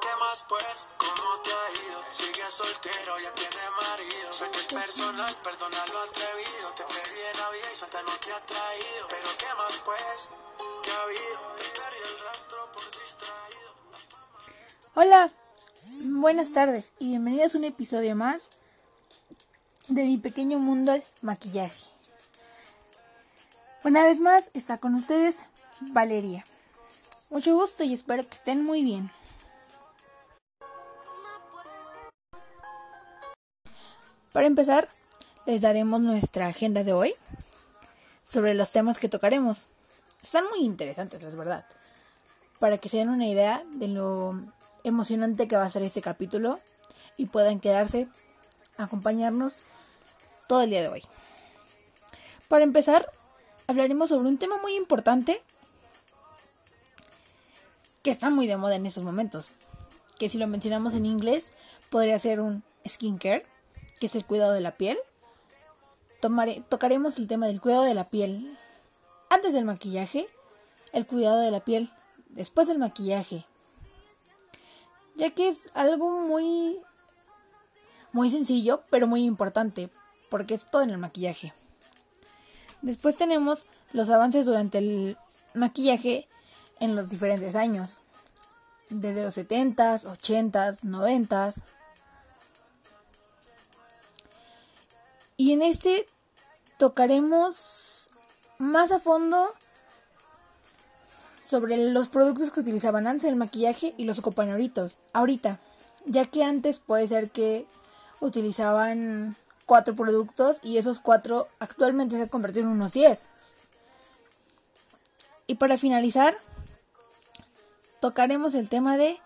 ¿Qué más pues? ¿Cómo te ha ido? Sigue soltero, ya tiene marido. Sé que es personal, perdona lo atrevido. Te pedí en Navidad y Santa no te ha traído. Pero ¿qué más pues? ¿Qué ha habido? Te el rastro por distraído. Hola, buenas tardes y bienvenidos a un episodio más de mi pequeño mundo del maquillaje. Una vez más está con ustedes Valeria. Mucho gusto y espero que estén muy bien. Para empezar, les daremos nuestra agenda de hoy sobre los temas que tocaremos. Están muy interesantes, es verdad. Para que se den una idea de lo emocionante que va a ser este capítulo y puedan quedarse a acompañarnos todo el día de hoy. Para empezar, hablaremos sobre un tema muy importante que está muy de moda en estos momentos. Que si lo mencionamos en inglés, podría ser un skincare, que es el cuidado de la piel. Tomare, tocaremos el tema del cuidado de la piel antes del maquillaje, el cuidado de la piel después del maquillaje, ya que es algo muy muy sencillo, pero muy importante, porque es todo en el maquillaje. Después tenemos los avances durante el maquillaje en los diferentes años, desde los 70s, 80s, 90s. Y en este tocaremos más a fondo sobre los productos que utilizaban antes el maquillaje y los ahorita, ahorita, ya que antes puede ser que utilizaban cuatro productos y esos cuatro actualmente se han convertido en unos 10. Y para finalizar, tocaremos el tema de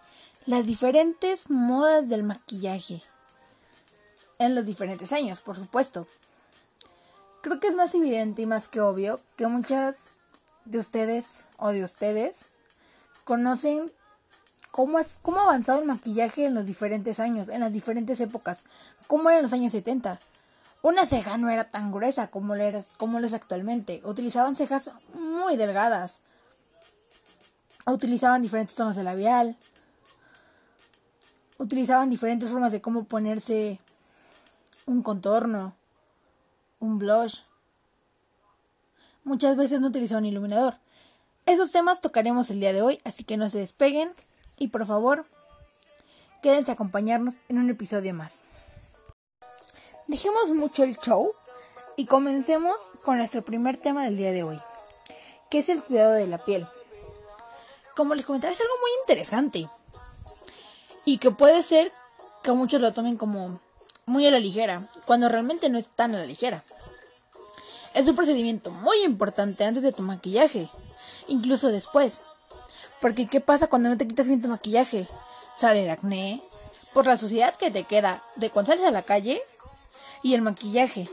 las diferentes modas del maquillaje en los diferentes años, por supuesto. Creo que es más evidente y más que obvio que muchas de ustedes o de ustedes conocen cómo, es, cómo ha avanzado el maquillaje en los diferentes años, en las diferentes épocas, cómo era en los años 70. Una ceja no era tan gruesa como lo, como es actualmente. Utilizaban cejas muy delgadas. Utilizaban diferentes tonos de labial. Utilizaban diferentes formas de cómo ponerse un contorno, un blush. Muchas veces no utilizaban iluminador. Esos temas tocaremos el día de hoy, así que no se despeguen y por favor, quédense a acompañarnos en un episodio más. Dejemos mucho el show y comencemos con nuestro primer tema del día de hoy, que es el cuidado de la piel. Como les comentaba, es algo muy interesante y que puede ser que muchos lo tomen como muy a la ligera, cuando realmente no es tan a la ligera. Es un procedimiento muy importante antes de tu maquillaje, incluso después. Porque ¿qué pasa cuando no te quitas bien tu maquillaje? Sale el acné, por la suciedad que te queda de cuando sales a la calle y el maquillaje.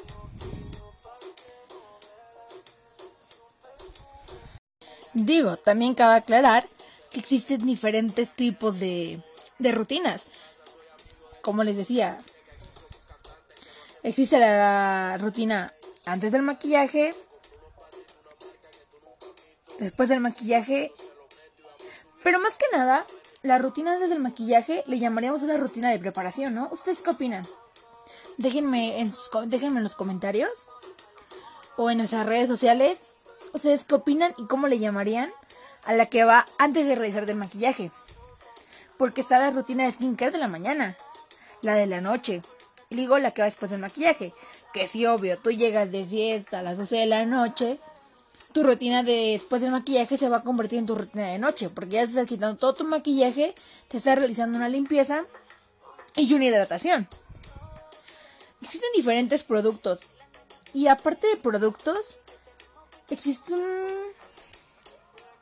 Digo, también cabe aclarar que existen diferentes tipos de, de rutinas. Como les decía, existe la rutina antes del maquillaje, después del maquillaje, pero más que nada, la rutina antes del maquillaje le llamaríamos una rutina de preparación, ¿no? ¿Ustedes qué opinan? Déjenme en, déjenme en los comentarios o en nuestras redes sociales. ¿Ustedes qué opinan y cómo le llamarían a la que va antes de realizar del maquillaje? Porque está la rutina de skincare de la mañana, la de la noche, y digo la que va después del maquillaje. Que sí, obvio, tú llegas de fiesta a las 12 de la noche, tu rutina de después del maquillaje se va a convertir en tu rutina de noche, porque ya estás quitando todo tu maquillaje, te estás realizando una limpieza y una hidratación. Existen diferentes productos. Y aparte de productos, existe un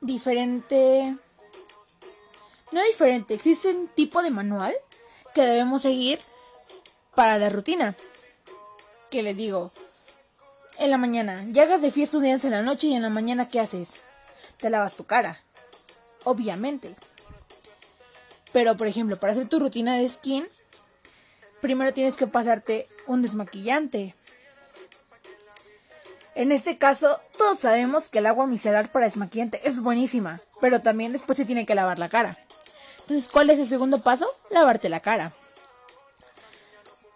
diferente... No diferente, existe un tipo de manual que debemos seguir para la rutina. Que le digo, en la mañana, llegas de fiesta un día en la noche y en la mañana ¿qué haces? Te lavas tu cara. Obviamente. Pero por ejemplo, para hacer tu rutina de skin, primero tienes que pasarte un desmaquillante. En este caso, todos sabemos que el agua micelar para desmaquillante es buenísima, pero también después se tiene que lavar la cara. Entonces, ¿cuál es el segundo paso? Lavarte la cara.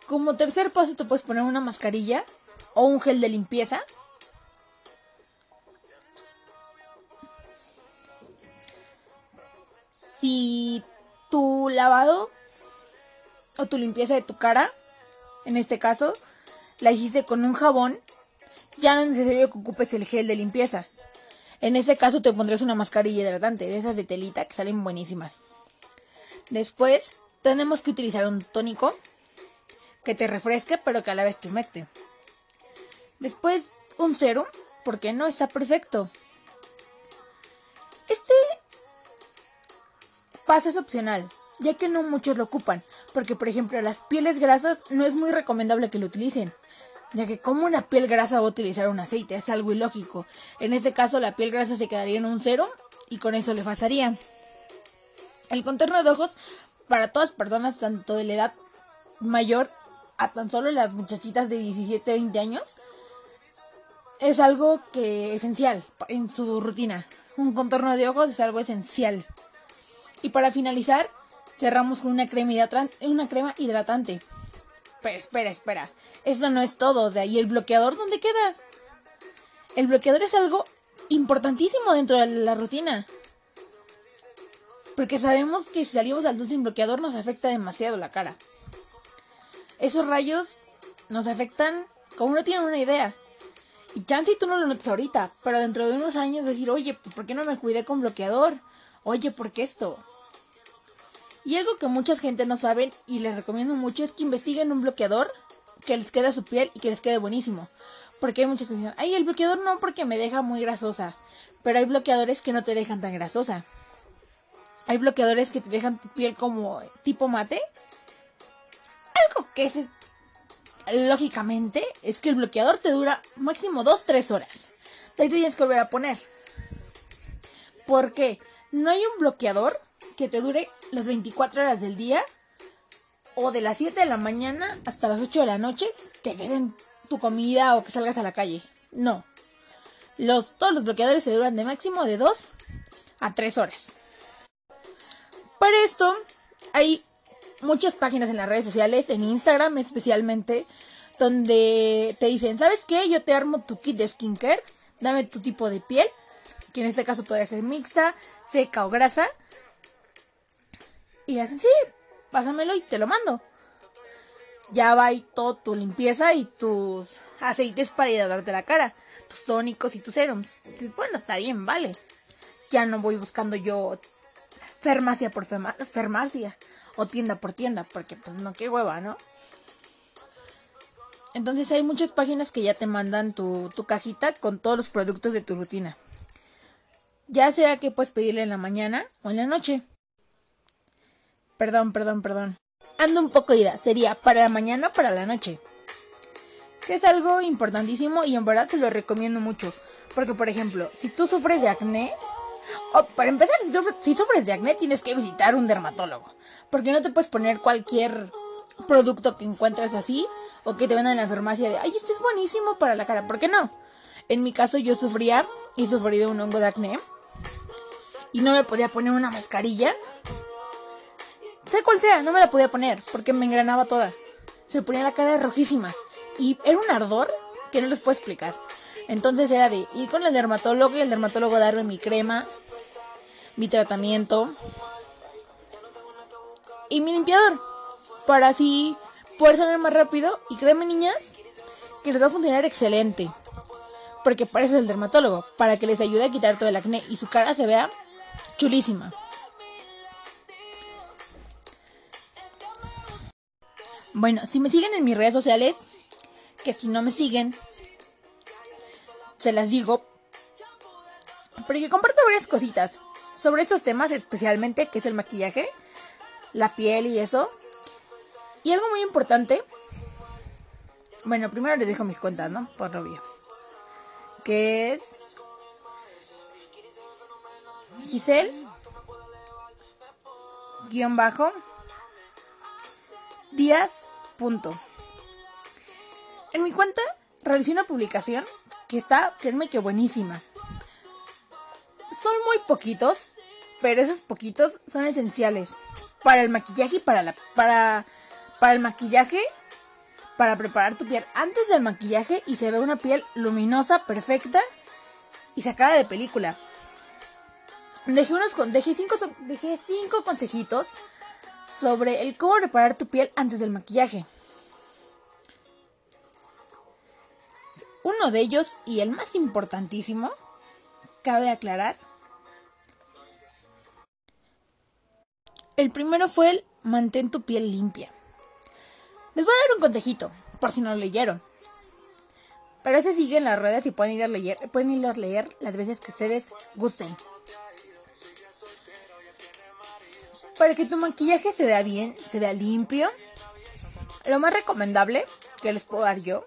Como tercer paso te puedes poner una mascarilla o un gel de limpieza. Si tu lavado o tu limpieza de tu cara, en este caso, la hiciste con un jabón, ya no es necesario que ocupes el gel de limpieza. En ese caso te pondrás una mascarilla hidratante, de esas de telita que salen buenísimas. Después tenemos que utilizar un tónico que te refresque pero que a la vez te humecte. Después un serum, porque no está perfecto. Este paso es opcional, ya que no muchos lo ocupan, porque por ejemplo las pieles grasas no es muy recomendable que lo utilicen, ya que como una piel grasa va a utilizar un aceite, es algo ilógico. En este caso la piel grasa se quedaría en un cero y con eso le pasaría. El contorno de ojos para todas personas, tanto de la edad mayor a tan solo las muchachitas de 17, 20 años, es algo que esencial en su rutina. Un contorno de ojos es algo esencial. Y para finalizar, cerramos con una crema, una crema hidratante. Pero espera, espera. Eso no es todo. De ahí el bloqueador, ¿dónde queda? El bloqueador es algo importantísimo dentro de la rutina. Porque sabemos que si salimos al sol sin bloqueador nos afecta demasiado la cara. Esos rayos nos afectan como no tienen una idea. Y chance tú no lo notas ahorita, pero dentro de unos años decir, oye, pues, ¿por qué no me cuidé con bloqueador? Oye, ¿por qué esto? Y algo que mucha gente no saben y les recomiendo mucho es que investiguen un bloqueador que les quede a su piel y que les quede buenísimo. Porque hay muchas que dicen, ay, el bloqueador no porque me deja muy grasosa. Pero hay bloqueadores que no te dejan tan grasosa. Hay bloqueadores que te dejan tu piel como tipo mate. Algo que es lógicamente es que el bloqueador te dura máximo 2-3 horas. De ahí te tienes que volver a poner. Porque no hay un bloqueador que te dure las 24 horas del día o de las 7 de la mañana hasta las 8 de la noche te den tu comida o que salgas a la calle. No. Los, todos los bloqueadores se duran de máximo de 2 a 3 horas. Para esto hay muchas páginas en las redes sociales, en Instagram especialmente, donde te dicen, ¿sabes qué? Yo te armo tu kit de skincare, dame tu tipo de piel, que en este caso puede ser mixta, seca o grasa, y hacen, sí, pásamelo y te lo mando. Ya va ahí todo tu limpieza y tus aceites para hidratarte la cara, tus tónicos y tus serums. Bueno, está bien, vale. Ya no voy buscando yo farmacia por farmacia o tienda por tienda, porque pues no, qué hueva, ¿no? Entonces hay muchas páginas que ya te mandan tu, tu cajita con todos los productos de tu rutina. Ya sea que puedes pedirle en la mañana o en la noche. Perdón, perdón, perdón. Ando un poco ida. Sería para la mañana o para la noche. Que es algo importantísimo y en verdad te lo recomiendo mucho. Porque, por ejemplo, si tú sufres de acné, o para empezar, si sufres, de acné, tienes que visitar un dermatólogo. Porque no te puedes poner cualquier producto que encuentres así o que te vendan en la farmacia de, ay, este es buenísimo para la cara. ¿Por qué no? En mi caso, yo sufría y sufrí de un hongo de acné y no me podía poner una mascarilla. Sea cual sea, no me la podía poner porque me engranaba toda. Se ponía la cara rojísima y era un ardor que no les puedo explicar. Entonces era de ir con el dermatólogo y el dermatólogo darme mi crema, mi tratamiento y mi limpiador. Para así poder salir más rápido. Y créeme, niñas, que les va a funcionar excelente. Porque para eso es el dermatólogo. Para que les ayude a quitar todo el acné y su cara se vea chulísima. Bueno, si me siguen en mis redes sociales, que si no me siguen, se las digo. Porque comparto varias cositas sobre esos temas, especialmente que es el maquillaje, la piel y eso. Y algo muy importante. Bueno, primero les dejo mis cuentas, ¿no? Por obvio. Que es Giselle guion bajo Díaz punto. En mi cuenta realicé una publicación que está, créeme que buenísima. Son muy poquitos, pero esos poquitos son esenciales para el maquillaje y para la para para el maquillaje para preparar tu piel antes del maquillaje y se ve una piel luminosa, perfecta y sacada de película. Dejé unos dejé cinco dejé cinco consejitos sobre el cómo preparar tu piel antes del maquillaje. Uno de ellos y el más importantísimo, cabe aclarar, el primero fue el mantén tu piel limpia. Les voy a dar un consejito, por si no lo leyeron. Pero ese sigue en las redes y pueden ir a leer, pueden ir a leer las veces que ustedes gusten. Para que tu maquillaje se vea bien, se vea limpio, lo más recomendable que les puedo dar yo,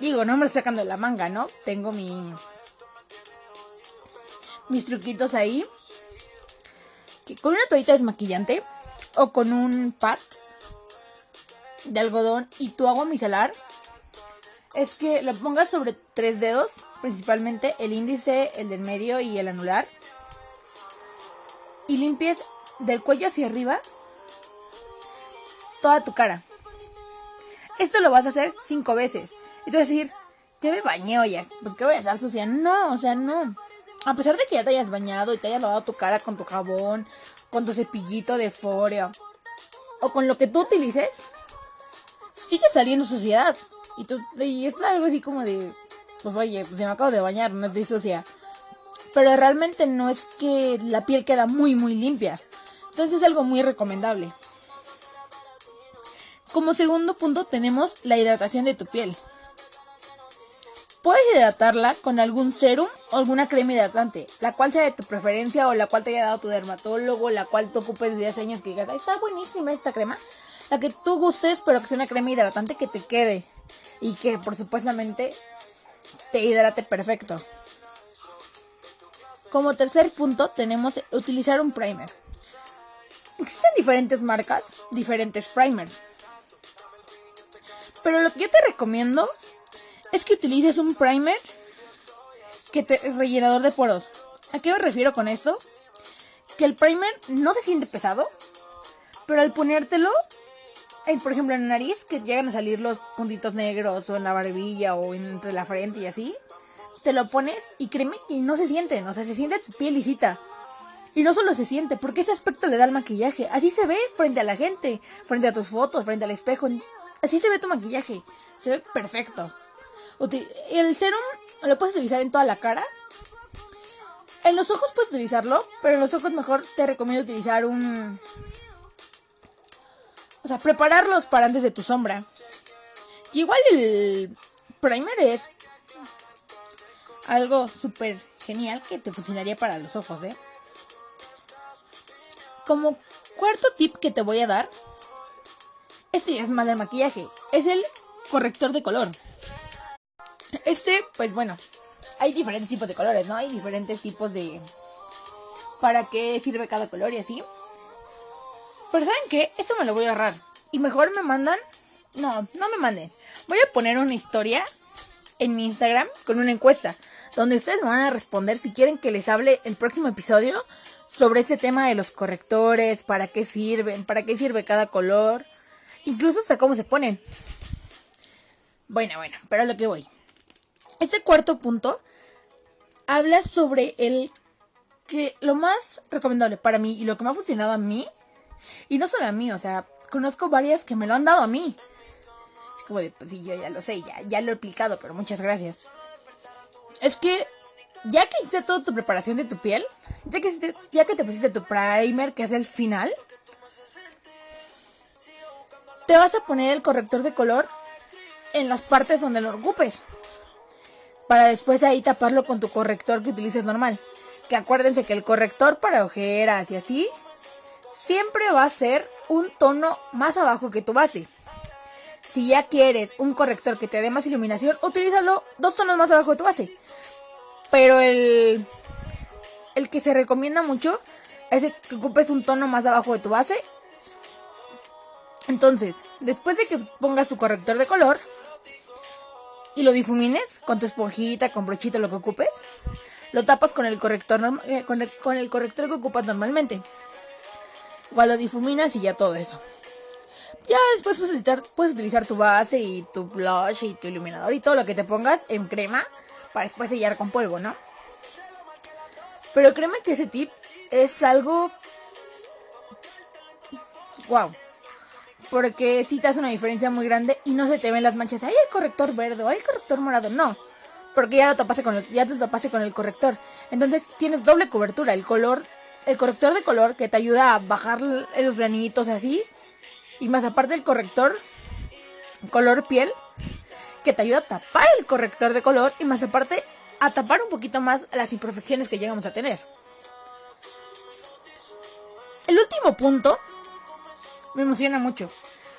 digo, no me lo sacando de la manga, ¿no? Tengo mi mis truquitos ahí. Que con una toallita desmaquillante o con un pad de algodón y tu agua micelar es que lo pongas sobre tres dedos, principalmente el índice, el del medio y el anular y limpies del cuello hacia arriba toda tu cara. Esto lo vas a hacer cinco veces. Y tú decir, ya me bañé, oye, pues que voy a estar sucia. No, o sea, no. A pesar de que ya te hayas bañado y te hayas lavado tu cara con tu jabón, con tu cepillito de foreo o con lo que tú utilices, sigue saliendo suciedad. Y, tú, es algo así como de, pues oye, pues me acabo de bañar, no estoy sucia pero realmente no es que la piel queda muy muy limpia. Entonces es algo muy recomendable. Como segundo punto tenemos la hidratación de tu piel. Puedes hidratarla con algún serum o alguna crema hidratante, la cual sea de tu preferencia o la cual te haya dado tu dermatólogo, la cual tú ocupes desde hace años que digas, está buenísima esta crema. La que tú gustes, pero que sea una crema hidratante que te quede y que por supuestamente te hidrate perfecto. Como tercer punto tenemos utilizar un primer. Existen diferentes marcas, diferentes primers. Pero lo que yo te recomiendo es que utilices un primer que te rellenador de poros. ¿A qué me refiero con esto? Que el primer no se siente pesado, pero al ponértelo, por ejemplo en la nariz, que llegan a salir los puntitos negros o en la barbilla o entre la frente y así, te lo pones y créeme que no se sienten, o sea, se siente tu piel lisita. Y no solo se siente, porque ese aspecto le da el maquillaje. Así se ve frente a la gente, frente a tus fotos, frente al espejo. Así se ve tu maquillaje. Se ve perfecto. El serum lo puedes utilizar en toda la cara. En los ojos puedes utilizarlo, pero en los ojos mejor te recomiendo utilizar un... O sea, prepararlos para antes de tu sombra. Y igual el primer es algo súper genial que te funcionaría para los ojos, ¿eh? Como cuarto tip que te voy a dar, este es más del maquillaje, es el corrector de color. Este, pues bueno, hay diferentes tipos de colores, ¿no? Hay diferentes tipos de... ¿Para qué sirve cada color y así? Pero ¿saben qué? Esto me lo voy a ahorrar. Y mejor me mandan... No, no me manden. Voy a poner una historia en mi Instagram con una encuesta donde ustedes me van a responder si quieren que les hable el próximo episodio sobre ese tema de los correctores, para qué sirven, para qué sirve cada color, incluso hasta cómo se ponen. Bueno, bueno, pero a lo que voy. Este cuarto punto habla sobre el que lo más recomendable para mí y lo que me ha funcionado a mí, y no solo a mí, o sea, conozco varias que me lo han dado a mí. Es como de, pues sí, yo ya lo sé, ya, ya lo he aplicado, pero muchas gracias es que ya que hiciste toda tu preparación de tu piel, ya que, ya que te pusiste tu primer, que es el final, te vas a poner el corrector de color en las partes donde lo ocupes. Para después ahí taparlo con tu corrector que utilices normal. Que acuérdense que el corrector para ojeras y así siempre va a ser un tono más abajo que tu base. Si ya quieres un corrector que te dé más iluminación, utilízalo dos tonos más abajo de tu base. Pero el, el que se recomienda mucho es que ocupes un tono más abajo de tu base. Entonces, después de que pongas tu corrector de color, y lo difumines con tu esponjita, con brochito, lo que ocupes. Lo tapas con el corrector eh, con, el, con el corrector que ocupas normalmente. Igual lo difuminas y ya todo eso. Ya después puedes utilizar, puedes utilizar tu base y tu blush y tu iluminador y todo lo que te pongas en crema para después sellar con polvo, ¿no? Pero créeme que ese tip es algo... Wow. Porque sí te hace una diferencia muy grande y no se te ven las manchas. Hay el corrector verde, o hay el corrector morado. No. Porque ya lo tapaste con el, ya te lo tapaste con el corrector. Entonces tienes doble cobertura. El color, el corrector de color que te ayuda a bajar los granitos así. Y más aparte el corrector color piel que te ayuda a tapar el corrector de color y más aparte a tapar un poquito más las imperfecciones que llegamos a tener. El último punto me emociona mucho.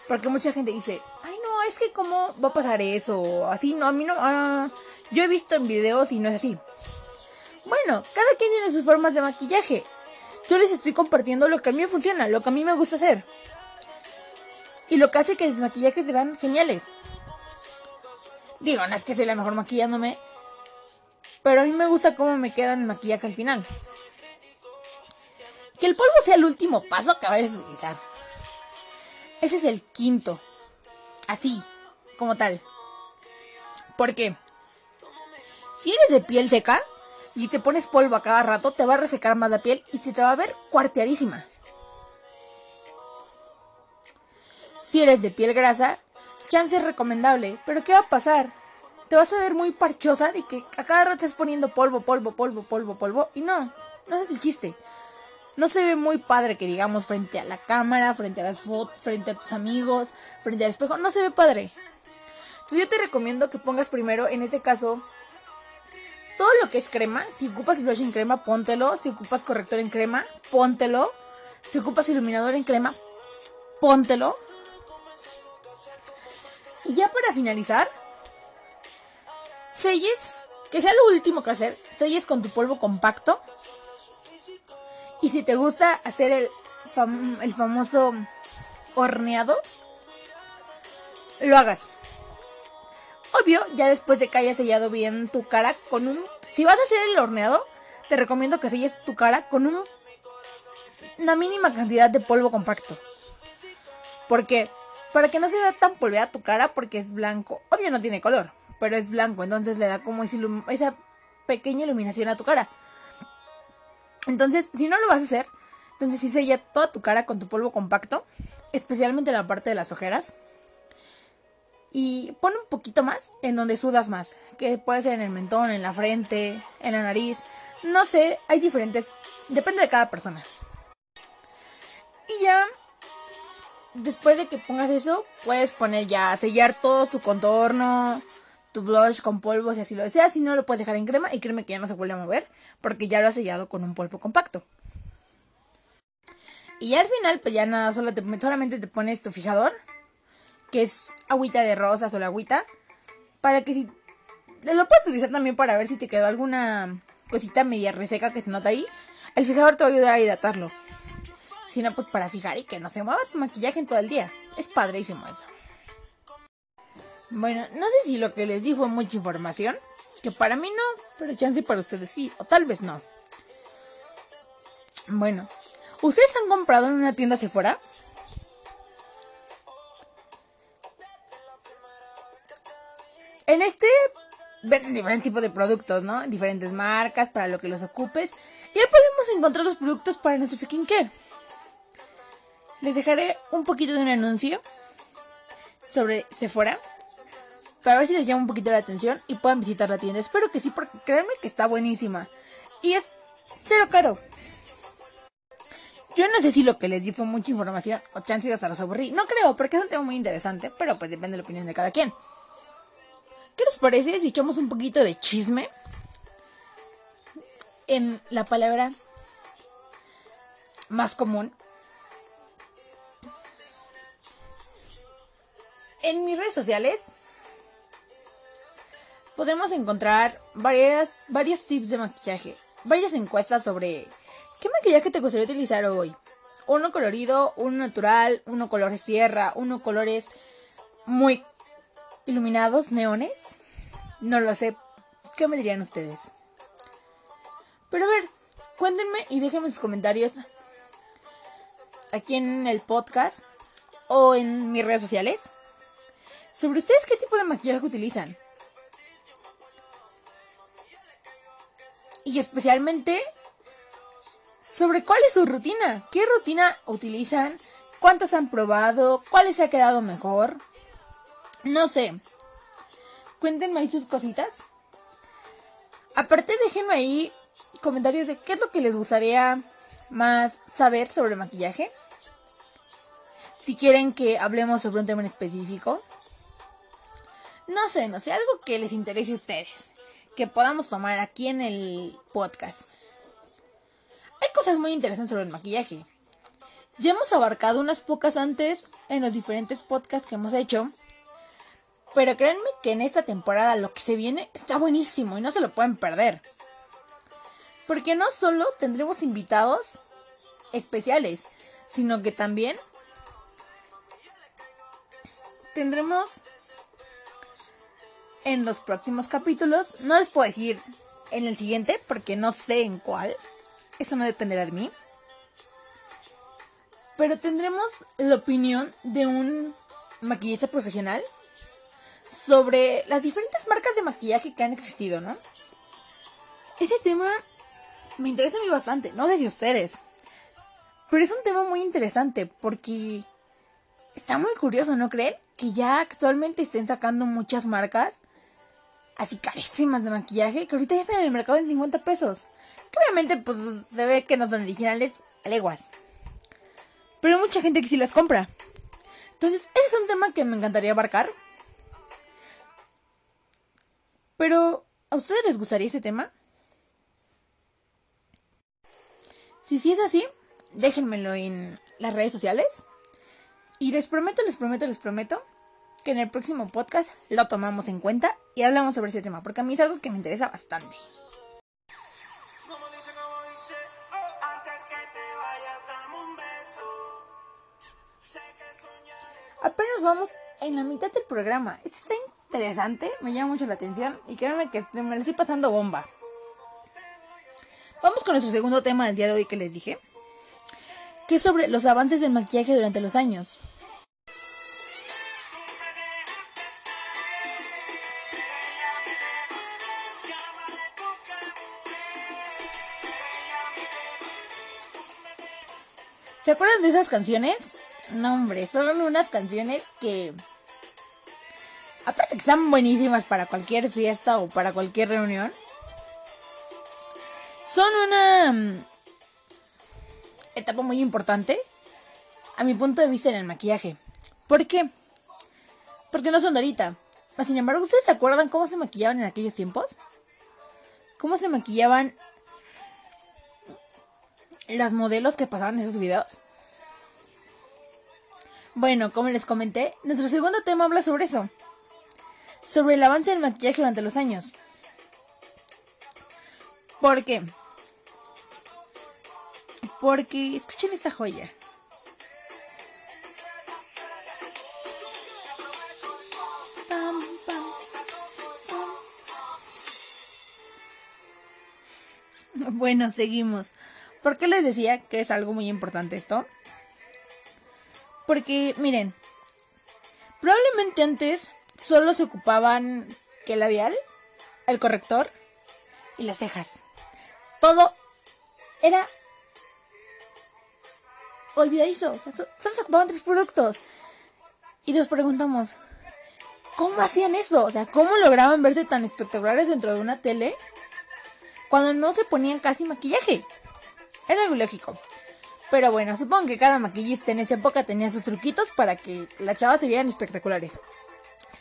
Porque mucha gente dice, ay no, es que cómo va a pasar eso, así no, a mí no, ah, yo he visto en videos y no es así. Bueno, cada quien tiene sus formas de maquillaje. Yo les estoy compartiendo lo que a mí funciona, lo que a mí me gusta hacer. Y lo que hace que mis maquillajes se vean geniales. Digo, no es que sea la mejor maquillándome, pero a mí me gusta cómo me queda mi maquillaje al final. Que el polvo sea el último paso que vayas a utilizar. Ese es el quinto. Así, como tal. ¿Por qué? Si eres de piel seca y te pones polvo a cada rato, te va a resecar más la piel y se te va a ver cuarteadísima. Si eres de piel grasa, chance es recomendable, pero ¿qué va a pasar? Te vas a ver muy parchosa de que a cada rato estás poniendo polvo, polvo, polvo, polvo, polvo. Y no, no es el chiste. No se ve muy padre que digamos frente a la cámara, frente a las fotos, frente a tus amigos, frente al espejo. No se ve padre. Entonces yo te recomiendo que pongas primero, en este caso, todo lo que es crema. Si ocupas blush en crema, póntelo. Si ocupas corrector en crema, póntelo. Si ocupas iluminador en crema, póntelo. Y ya para finalizar, selles, que sea lo último que hacer, selles con tu polvo compacto. Y si te gusta hacer el, el famoso horneado, lo hagas. Obvio, ya después de que hayas sellado bien tu cara con un... Si vas a hacer el horneado, te recomiendo que selles tu cara con un, una mínima cantidad de polvo compacto. ¿Por qué? Para que no se vea tan polveada tu cara porque es blanco. Obvio no tiene color, pero es blanco, entonces le da como esa pequeña iluminación a tu cara. Entonces, si no lo vas a hacer, entonces sí sella toda tu cara con tu polvo compacto, especialmente la parte de las ojeras. Y pon un poquito más en donde sudas más, que puede ser en el mentón, en la frente, en la nariz. No sé, hay diferentes, depende de cada persona. Y ya, después de que pongas eso, puedes poner ya, sellar todo tu contorno, tu blush con polvo, si así lo deseas. Si no, lo puedes dejar en crema y créeme que ya no se vuelve a mover, porque ya lo has sellado con un polvo compacto. Y ya al final, pues ya nada, solo te, solamente te pones tu fijador, que es agüita de rosas o la agüita, para que si lo puedes utilizar también para ver si te quedó alguna cosita media reseca que se nota ahí. El fijador te va a ayudar a hidratarlo. Si no, pues para fijar y que no se mueva tu maquillaje en todo el día. Es padrísimo eso. Bueno, no sé si lo que les di fue mucha información. Que para mí no, pero chance para ustedes sí. O tal vez no. Bueno, ¿ustedes han comprado en una tienda Sephora? En este venden diferentes tipos de productos, ¿no? Diferentes marcas para lo que los ocupes. Y ahí podemos encontrar los productos para nuestro skincare. Les dejaré un poquito de un anuncio sobre Sephora. Para ver si les llama un poquito la atención y puedan visitar la tienda. Espero que sí, porque créanme que está buenísima. Y es cero caro. Yo no sé si lo que les di fue mucha información o chance hasta los aburrí. No creo, porque es un tema muy interesante, pero pues depende de la opinión de cada quien. ¿Qué les parece si echamos un poquito de chisme en la palabra más común? En mis redes sociales podemos encontrar varias, varios tips de maquillaje, varias encuestas sobre qué maquillaje te gustaría utilizar hoy. Uno colorido, uno natural, uno colores tierra, uno colores muy iluminados, neones. No lo sé. ¿Qué me dirían ustedes? Pero a ver, cuéntenme y déjenme sus comentarios aquí en el podcast o en mis redes sociales sobre ustedes qué tipo de maquillaje utilizan. Y especialmente sobre cuál es su rutina, qué rutina utilizan, cuántas han probado, cuál les ha quedado mejor. No sé. Cuéntenme ahí sus cositas. Aparte déjenme ahí comentarios de qué es lo que les gustaría más saber sobre maquillaje. Si quieren que hablemos sobre un tema en específico. No sé, no sé, algo que les interese a ustedes. Que podamos tomar aquí en el podcast. Hay cosas muy interesantes sobre el maquillaje. Ya hemos abarcado unas pocas antes en los diferentes podcasts que hemos hecho. Pero créanme que en esta temporada lo que se viene está buenísimo y no se lo pueden perder. Porque no solo tendremos invitados especiales, sino que también tendremos en los próximos capítulos. No les puedo decir en el siguiente porque no sé en cuál. Eso no dependerá de mí. Pero tendremos la opinión de un maquillista profesional sobre las diferentes marcas de maquillaje que han existido, ¿no? Ese tema me interesa a mí bastante, no si ustedes. Pero es un tema muy interesante porque está muy curioso, ¿no creen? Que ya actualmente estén sacando muchas marcas así carísimas de maquillaje que ahorita ya están en el mercado en 50 pesos. Que obviamente pues se ve que no son originales a leguas. Pero hay mucha gente que sí las compra. Entonces, ese es un tema que me encantaría abarcar. Pero, ¿a ustedes les gustaría ese tema? Si sí es así, déjenmelo en las redes sociales. Y les prometo, les prometo, les prometo que en el próximo podcast lo tomamos en cuenta y hablamos sobre ese tema, porque a mí es algo que me interesa bastante. Apenas vamos en la mitad del programa. Está interesante, me llama mucho la atención y créanme que me lo estoy pasando bomba. Vamos con nuestro segundo tema del día de hoy que les dije, que es sobre los avances del maquillaje durante los años. ¿Se acuerdan de esas canciones? No, hombre, son unas canciones que... Aparte que están buenísimas para cualquier fiesta o para cualquier reunión. Son una mm, etapa muy importante a mi punto de vista en el maquillaje. ¿Por qué? Porque no son de ahorita. Sin embargo, ¿ustedes se acuerdan cómo se maquillaban en aquellos tiempos? ¿Cómo se maquillaban las modelos que pasaban esos videos? Bueno, como les comenté, nuestro segundo tema habla sobre eso. Sobre el avance del maquillaje durante los años. ¿Por qué? Porque, escuchen esta joya. Bueno, seguimos. ¿Por qué les decía que es algo muy importante esto? Porque, miren, probablemente antes solo se ocupaban que el labial, el corrector y las cejas. Todo era olvidadizo. O sea, solo se ocupaban tres productos. Y nos preguntamos, ¿cómo hacían eso? O sea, ¿cómo lograban verse tan espectaculares dentro de una tele cuando no se ponían casi maquillaje? Era algo lógico. Pero bueno, supongo que cada maquillista en esa época tenía sus truquitos para que las chavas se vieran espectaculares.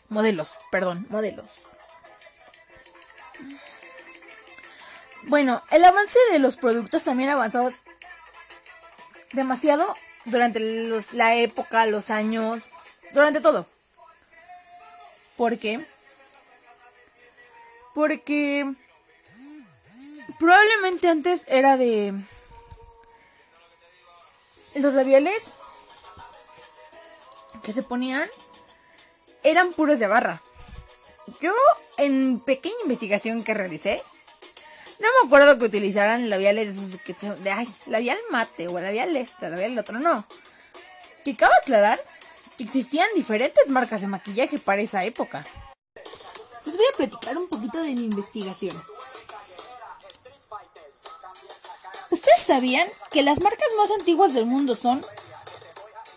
Modelos, perdón, modelos. Bueno, el avance de los productos también avanzó demasiado durante la época, los años, durante todo. ¿Por qué? Porque probablemente antes era de los labiales que se ponían eran puros de barra. Yo en pequeña investigación que realicé, no me acuerdo que utilizaran labiales de, de ay, labial mate o labial este, labial el otro, no. Que cabe aclarar que existían diferentes marcas de maquillaje para esa época. Les voy a platicar un poquito de mi investigación. ¿Ustedes sabían que las marcas más antiguas del mundo son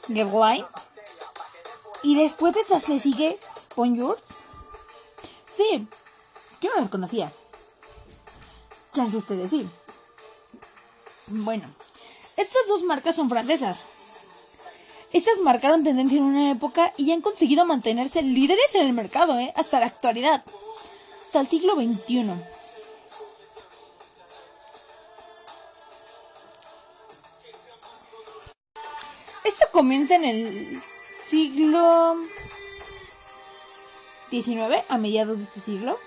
Guerlain? Y después de esas le sigue Bonjour. Sí, yo no las conocía. Chance ustedes sí. Bueno, estas dos marcas son francesas. Estas marcaron tendencia en una época y han conseguido mantenerse líderes en el mercado, ¿eh? hasta la actualidad, hasta el siglo XXI. Comienza en el siglo XIX, a mediados de este siglo.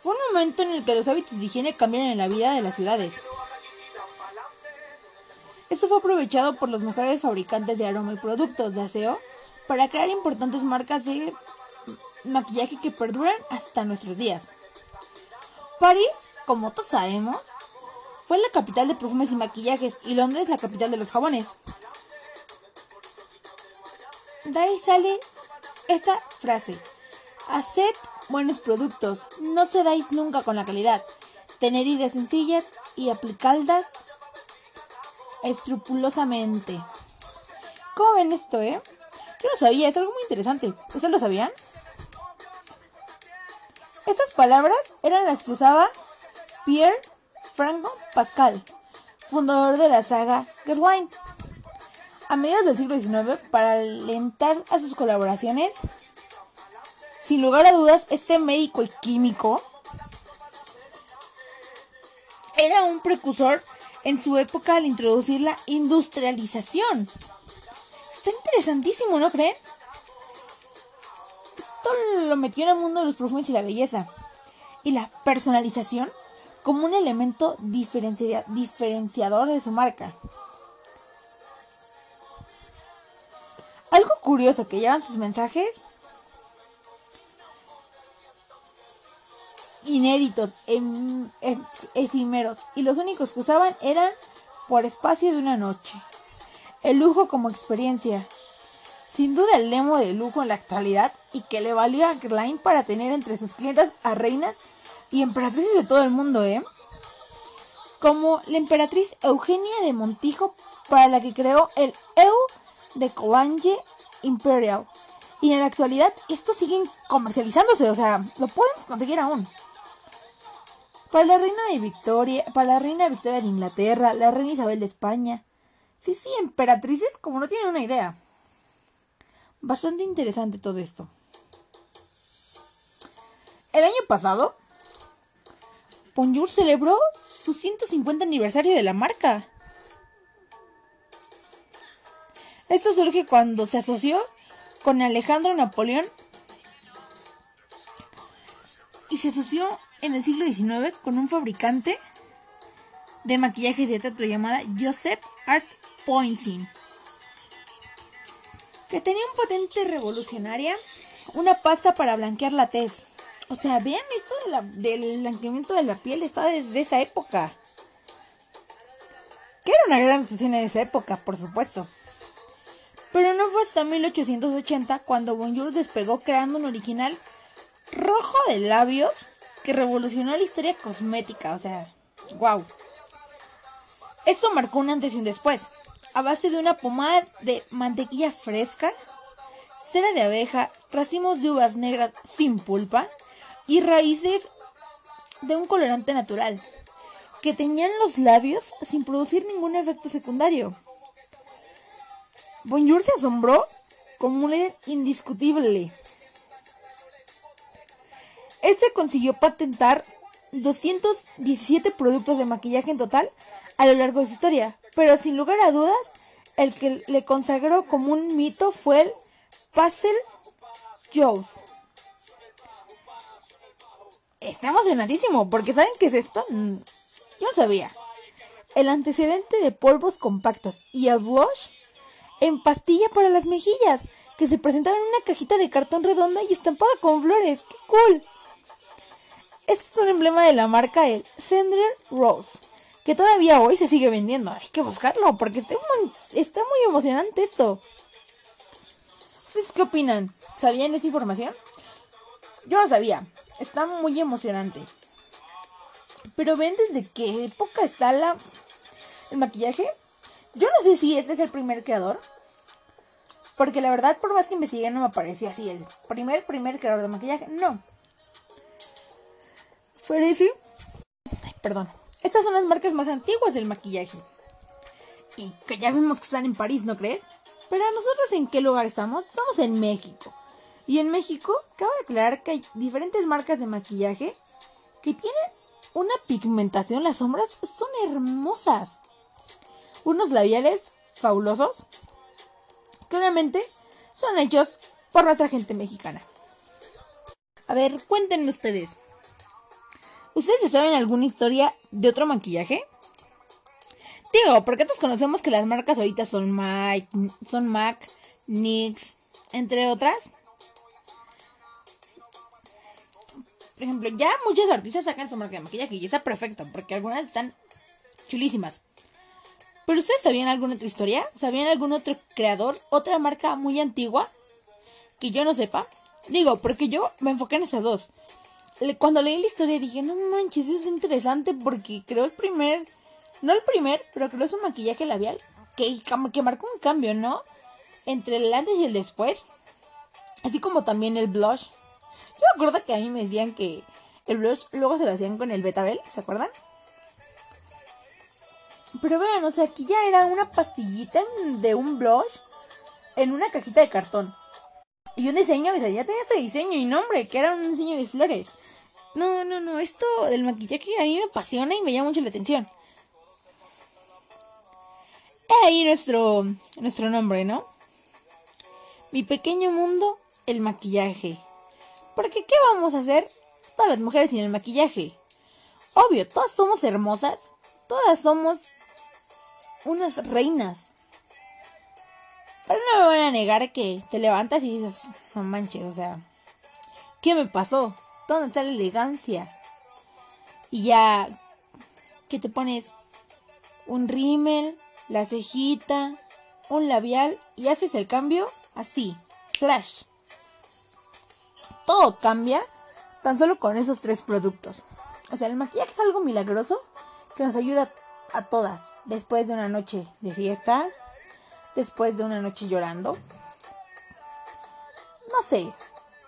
Fue un momento en el que los hábitos de higiene cambiaron en la vida de las ciudades. Esto fue aprovechado por los mejores fabricantes de aroma y productos de aseo para crear importantes marcas de maquillaje que perduran hasta nuestros días. París, como todos sabemos, fue la capital de perfumes y maquillajes y Londres la capital de los jabones. De ahí sale esta frase. Haced buenos productos, no se dais nunca con la calidad. Tener ideas sencillas y aplicarlas escrupulosamente. ¿Cómo ven esto, eh? Yo lo sabía, es algo muy interesante. ¿Ustedes lo sabían? Estas palabras eran las que usaba Pierre Franco Pascal, fundador de la saga Wine. A mediados del siglo XIX, para alentar a sus colaboraciones, sin lugar a dudas, este médico y químico era un precursor en su época al introducir la industrialización. Está interesantísimo, ¿no creen? Esto lo metió en el mundo de los perfumes y la belleza. Y la personalización como un elemento diferenciador de su marca. Algo curioso que llevan sus mensajes inéditos, em, efímeros, y los únicos que usaban eran por espacio de una noche. El lujo como experiencia. Sin duda el lemo de lujo en la actualidad y que le valió a Klein para tener entre sus clientes a reinas y emperatrices de todo el mundo, ¿eh? Como la emperatriz Eugenia de Montijo, para la que creó el EU de Colange Imperial. Y en la actualidad estos siguen comercializándose, o sea, lo podemos conseguir aún. Para la reina de Victoria, para la reina Victoria de Inglaterra, la reina Isabel de España. Sí, sí, emperatrices como no tienen una idea. Bastante interesante todo esto. El año pasado, Bonjour celebró su 150 aniversario de la marca. Esto surge cuando se asoció con Alejandro Napoleón y se asoció en el siglo XIX con un fabricante de maquillajes de teatro llamada Joseph Art Poinsing, que tenía un potente revolucionaria, una pasta para blanquear la tez. O sea, vean esto del blanqueamiento de la piel, está desde esa época. Que era una gran fusión en esa época, por supuesto. Pero no fue hasta 1880 cuando Bonjour despegó creando un original rojo de labios que revolucionó la historia cosmética, o sea, wow. Esto marcó un antes y un después. A base de una pomada de mantequilla fresca, cera de abeja, racimos de uvas negras sin pulpa y raíces de un colorante natural, que teñían los labios sin producir ningún efecto secundario. Bonjour se asombró como un líder indiscutible este consiguió patentar 217 productos de maquillaje en total a lo largo de su historia, pero sin lugar a dudas, el que le consagró como un mito fue el Pastel Joe. Está emocionadísimo, porque ¿saben qué es esto? Mm, yo no sabía. El antecedente de polvos compactos y el blush en pastilla para las mejillas, que se presentaba en una cajita de cartón redonda y estampada con flores. ¡Qué cool! Este es un emblema de la marca el Sender Rose, que todavía hoy se sigue vendiendo. Hay que buscarlo porque está muy, está muy emocionante esto. ¿Ustedes qué opinan? ¿Sabían esa información? Yo lo sabía. Está muy emocionante. Pero ven desde qué época está la el maquillaje. Yo no sé si este es el primer creador. Porque la verdad, por más que investigué, no me parecía así. El primer, primer creador de maquillaje. No. Parece. Ay, perdón. Estas son las marcas más antiguas del maquillaje. Y que ya vimos que están en París, ¿no crees? Pero nosotros en qué lugar estamos? Estamos en México. Y en México, cabe aclarar que hay diferentes marcas de maquillaje que tienen una pigmentación. Las sombras son hermosas. Unos labiales fabulosos. Obviamente son hechos por nuestra gente mexicana. A ver, cuéntenme ustedes. ¿Ustedes saben alguna historia de otro maquillaje? Digo, porque todos conocemos que las marcas ahorita son Mike, son Mac, NYX, entre otras. Por ejemplo, ya muchos artistas sacan su marca de maquillaje y está perfecto, porque algunas están chulísimas. Pero ustedes sabían alguna otra historia? ¿Sabían algún otro creador? ¿Otra marca muy antigua? Que yo no sepa. Digo, porque yo me enfoqué en esas dos. Cuando leí la historia dije, no manches, eso es interesante porque creo el primer, no el primer, pero creo es un maquillaje labial que, que marcó un cambio, ¿no? Entre el antes y el después. Así como también el blush. Yo me acuerdo que a mí me decían que el blush luego se lo hacían con el betabel, ¿se acuerdan? Pero vean, o sea, aquí ya era una pastillita de un blush en una cajita de cartón. Y un diseño, o sea, ya tenía este diseño y nombre, que era un diseño de flores. No, no, no, esto del maquillaje a mí me apasiona y me llama mucho la atención. Es ahí nuestro, nuestro nombre, ¿no? Mi pequeño mundo, el maquillaje. Porque ¿qué vamos a hacer todas las mujeres sin el maquillaje? Obvio, todas somos hermosas, todas somos unas reinas. Pero no me van a negar que te levantas y dices, no manches, o sea, ¿qué me pasó? ¿Dónde está la elegancia? Y ya que te pones un rímel, la cejita, un labial y haces el cambio así, flash todo cambia tan solo con esos tres productos. O sea, el maquillaje es algo milagroso que nos ayuda a todas después de una noche de fiesta, después de una noche llorando. No sé,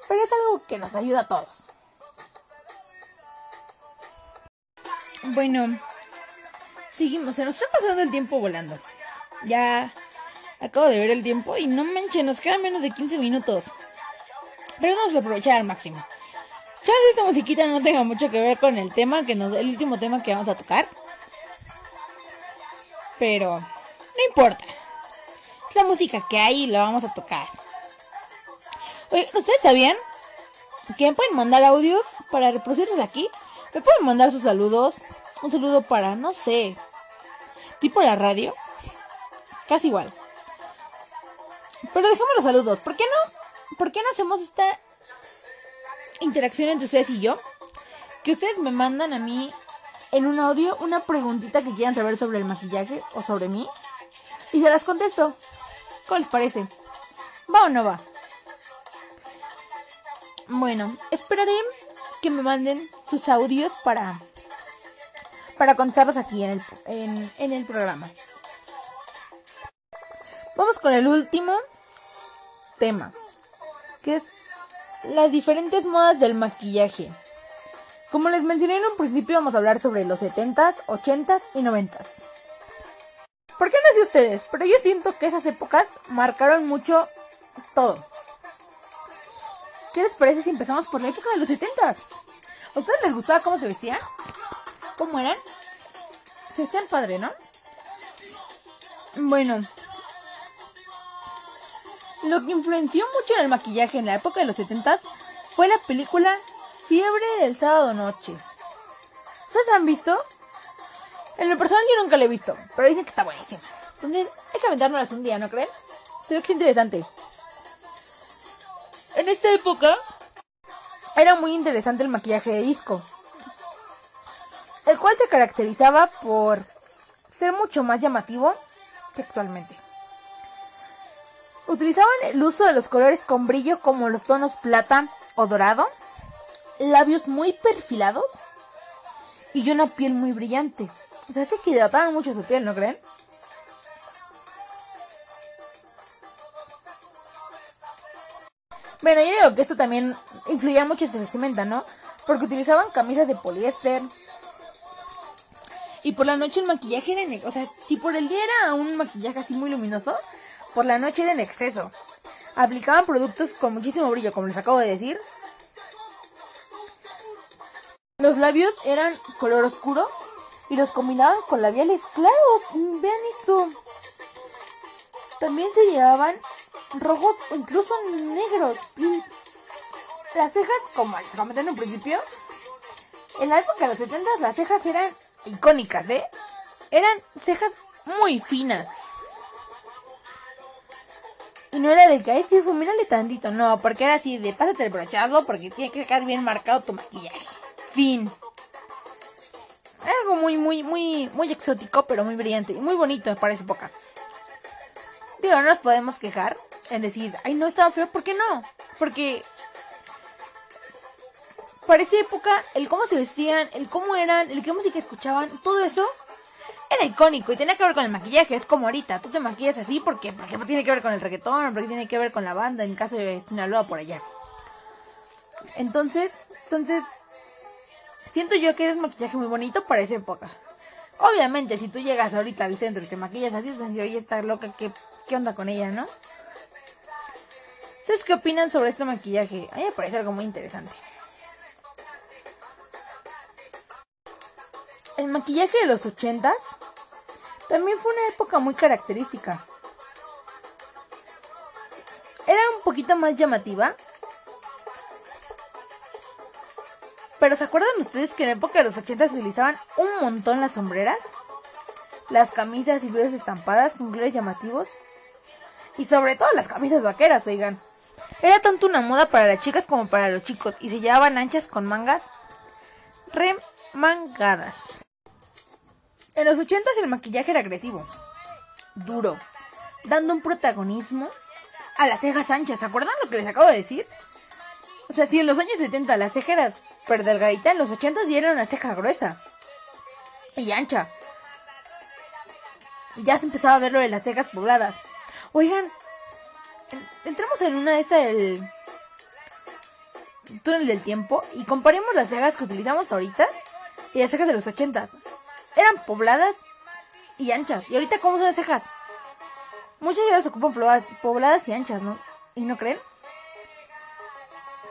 pero es algo que nos ayuda a todos. Bueno, seguimos, se nos está pasando el tiempo volando. Ya acabo de ver el tiempo y no manches, nos quedan menos de 15 minutos. Pero vamos a aprovechar al máximo. Ya esta musiquita no tenga mucho que ver con el tema, que nos, el último tema que vamos a tocar. Pero no importa. Es la música que hay y la vamos a tocar. Oye, ¿ustedes sabían que me pueden mandar audios para reproducirlos aquí? Me pueden mandar sus saludos. Un saludo para, no sé, tipo la radio. Casi igual. Pero dejemos los saludos. ¿Por qué no? ¿Por qué no hacemos esta interacción entre ustedes y yo? Que ustedes me mandan a mí en un audio una preguntita que quieran saber sobre el maquillaje o sobre mí. Y se las contesto. ¿Cómo les parece? ¿Va o no va? Bueno, esperaré que me manden sus audios para, para contestarlos aquí en el, en el programa. Vamos con el último tema que es las diferentes modas del maquillaje. Como les mencioné en un principio, vamos a hablar sobre los 70s, 80s y 90s. ¿Por qué no sé ustedes? Pero yo siento que esas épocas marcaron mucho todo. ¿Qué les parece si empezamos por la época de los 70s? ¿A ustedes les gustaba cómo se vestían? ¿Cómo eran? Se vestían padre, ¿no? Bueno, lo que influenció mucho en el maquillaje en la época de los 70 fue la película Fiebre del sábado noche. ¿Ustedes han visto? En lo personal yo nunca la he visto, pero dicen que está buenísima. Entonces hay que aventárnoslas un día, ¿no creen? Creo que es interesante. en esta época era muy interesante el maquillaje de disco, el cual se caracterizaba por ser mucho más llamativo que actualmente. Utilizaban el uso de los colores con brillo como los tonos plata o dorado, labios muy perfilados y una piel muy brillante. O sea, sí que hidrataban mucho su piel, ¿no creen? Bueno, yo digo que esto también influía mucho en su vestimenta, ¿no? Porque utilizaban camisas de poliéster. Y por la noche el maquillaje era. O sea, si por el día era un maquillaje así muy luminoso, por la noche era en exceso. Aplicaban productos con muchísimo brillo, como les acabo de decir. Los labios eran color oscuro y los combinaban con labiales claros. Vean esto. También se llevaban rojos o incluso negros. Las cejas, como les comenté en un principio, en la época de los 70 las cejas eran icónicas, ¿eh? Eran cejas muy finas. Y no era de que, ay, sí, mírale tantito. No, porque era así de, pásate el brochado porque tiene que quedar bien marcado tu maquillaje. Fin. Algo muy, muy, muy, muy exótico, pero muy brillante. Y muy bonito para esa época. Digo, no nos podemos quejar en decir, ay, no estaba feo. ¿Por qué no? Porque para esa época, el cómo se vestían, el cómo eran, el qué música escuchaban, todo eso era icónico y tenía que ver con el maquillaje. Es como ahorita, tú te maquillas así porque, porque tiene que ver con el reggaetón, porque tiene que ver con la banda, en caso de Sinaloa por allá. Entonces, entonces, siento yo que es un maquillaje muy bonito para esa época. Obviamente, si tú llegas ahorita al centro y te maquillas así, entonces, oye, está loca, ¿qué, ¿qué onda con ella, no? ¿Ustedes qué opinan sobre este maquillaje? A mí me parece algo muy interesante. El maquillaje de los ochentas también fue una época muy característica. Era un poquito más llamativa. Pero ¿se acuerdan ustedes que en la época de los 80 se utilizaban un montón las sombreras? Las camisas y blusas estampadas con colores llamativos. Y sobre todo las camisas vaqueras, oigan. Era tanto una moda para las chicas como para los chicos y se llevaban anchas con mangas remangadas. En los 80 el maquillaje era agresivo, duro, dando un protagonismo a las cejas anchas. ¿Se acuerdan lo que les acabo de decir? O sea, si en los años 70 las cejas eran perdelgadita, en los 80 ya era una ceja gruesa y ancha. Ya se empezaba a ver lo de las cejas pobladas. Oigan, entremos en una de estas del túnel del tiempo y comparemos las cejas que utilizamos ahorita y las cejas de los 80 eran pobladas y anchas. ¿Y ahorita cómo son las cejas? Muchas ya ocupan pobladas, y anchas, ¿no? ¿Y no creen?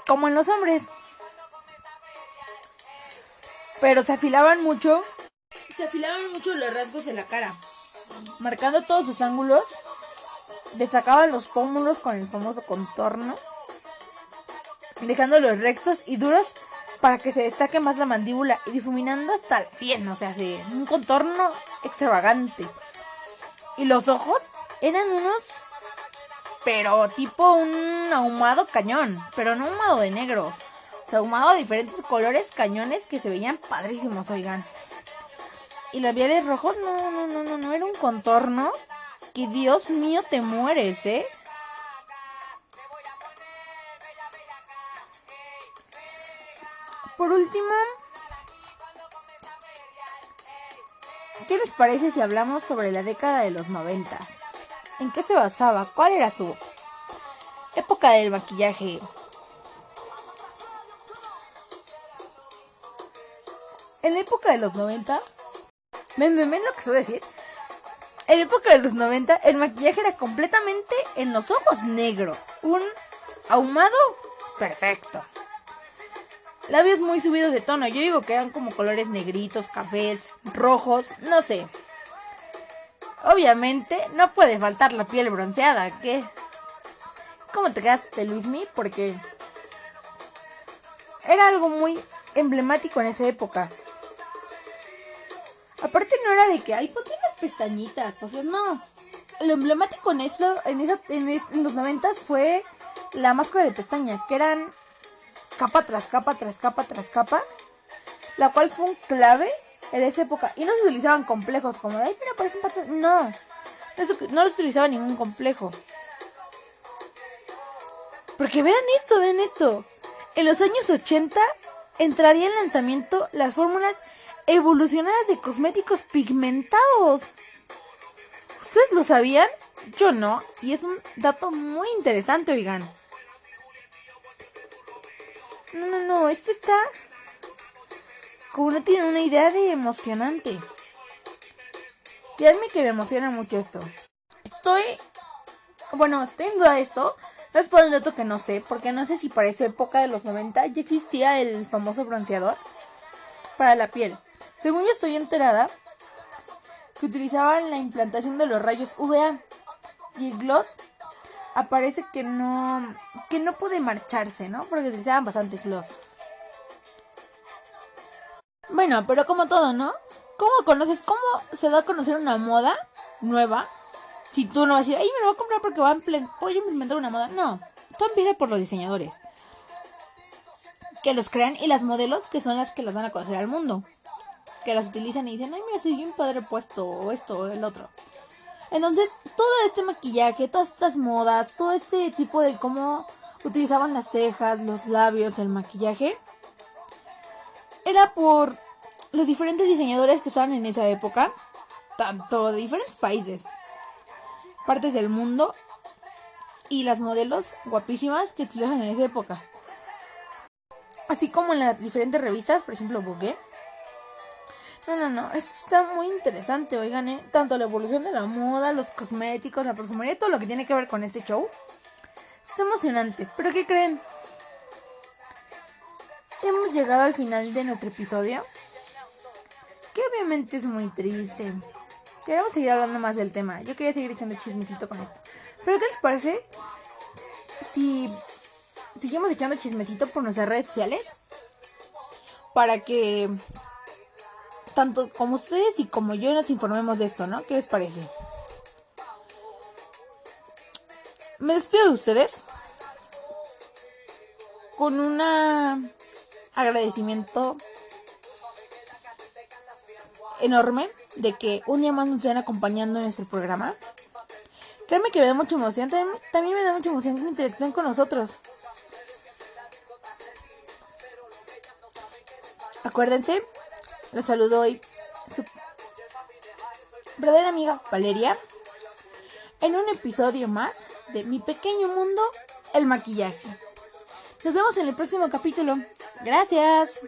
Como en los hombres. Pero se afilaban mucho. Se afilaban mucho los rasgos de la cara. Marcando todos sus ángulos. Destacaban los pómulos con el famoso contorno. Dejándolos rectos y duros para que se destaque más la mandíbula y difuminando hasta el 100, o sea, así, un contorno extravagante. Y los ojos eran unos, pero tipo un ahumado cañón, pero no ahumado de negro, o sea, ahumado de diferentes colores cañones que se veían padrísimos, oigan. Y los labiales rojos, no, no, no, no, no, era un contorno que Dios mío te mueres, ¿eh? Último, ¿qué les parece si hablamos sobre la década de los 90? ¿En qué se basaba? ¿Cuál era su época del maquillaje? En la época de los 90, ¿me lo que suelo decir? En la época de los 90, el maquillaje era completamente en los ojos negro. Un ahumado perfecto. Labios muy subidos de tono. Yo digo que eran como colores negritos, cafés, rojos, no sé. Obviamente no puede faltar la piel bronceada, ¿qué? ¿Cómo te quedaste, Luismi? Porque era algo muy emblemático en esa época. Aparte no era de que, ay, ponte unas pestañitas, pues no. Lo emblemático en eso, en, eso, en, en los noventas fue la máscara de pestañas, que eran capa tras capa tras capa tras capa, la cual fue un clave en esa época. Y no se utilizaban complejos como ay, mira, parecen patas. No, no, no lo utilizaba ningún complejo. Porque vean esto, vean esto. En los años 80 entraría en lanzamiento las fórmulas evolucionadas de cosméticos pigmentados. ¿Ustedes lo sabían? Yo no, y es un dato muy interesante, oigan. No, no, no, esto está... Como no tiene una idea de emocionante. Créanme que me emociona mucho esto. Estoy... Bueno, estoy en duda esto. Es por un dato que no sé, porque no sé si para esa época de los 90 ya existía el famoso bronceador para la piel. Según yo estoy enterada, que utilizaban la implantación de los rayos UVA y gloss aparece que no que no puede marcharse, ¿no? Porque utilizaban bastante gloss. Bueno, pero como todo, ¿no? ¿Cómo conoces, cómo se da a conocer una moda nueva? Si tú no vas a decir, ay, me lo voy a comprar porque va a implementar una moda. No, todo empieza por los diseñadores. Que los crean y las modelos que son las que las van a conocer al mundo que las utilizan y dicen, ay, mira, soy bien padre puesto, o esto, o el otro. Entonces, todo este maquillaje, todas estas modas, todo este tipo de cómo utilizaban las cejas, los labios, el maquillaje, era por los diferentes diseñadores que estaban en esa época, tanto de diferentes países, partes del mundo, y las modelos guapísimas que utilizaban en esa época. Así como en las diferentes revistas, por ejemplo, Vogue no, no, no, esto está muy interesante, oigan, ¿eh? tanto la evolución de la moda, los cosméticos, la perfumería, todo lo que tiene que ver con este show. Está emocionante, pero ¿qué creen? Hemos llegado al final de nuestro episodio, que obviamente es muy triste. Queremos seguir hablando más del tema, yo quería seguir echando chismecito con esto. Pero ¿qué les parece si seguimos echando chismecito por nuestras redes sociales? Para que tanto como ustedes y como yo nos informemos de esto, ¿no? ¿Qué les parece? Me despido de ustedes con un agradecimiento enorme de que un día más nos estén acompañando en nuestro programa. Créanme que me da mucha emoción, también, me da mucha emoción que interactúen con nosotros. Acuérdense los saludo hoy su verdadera amiga Valeria en un episodio más de Mi Pequeño Mundo, el maquillaje. Nos vemos en el próximo capítulo. Gracias.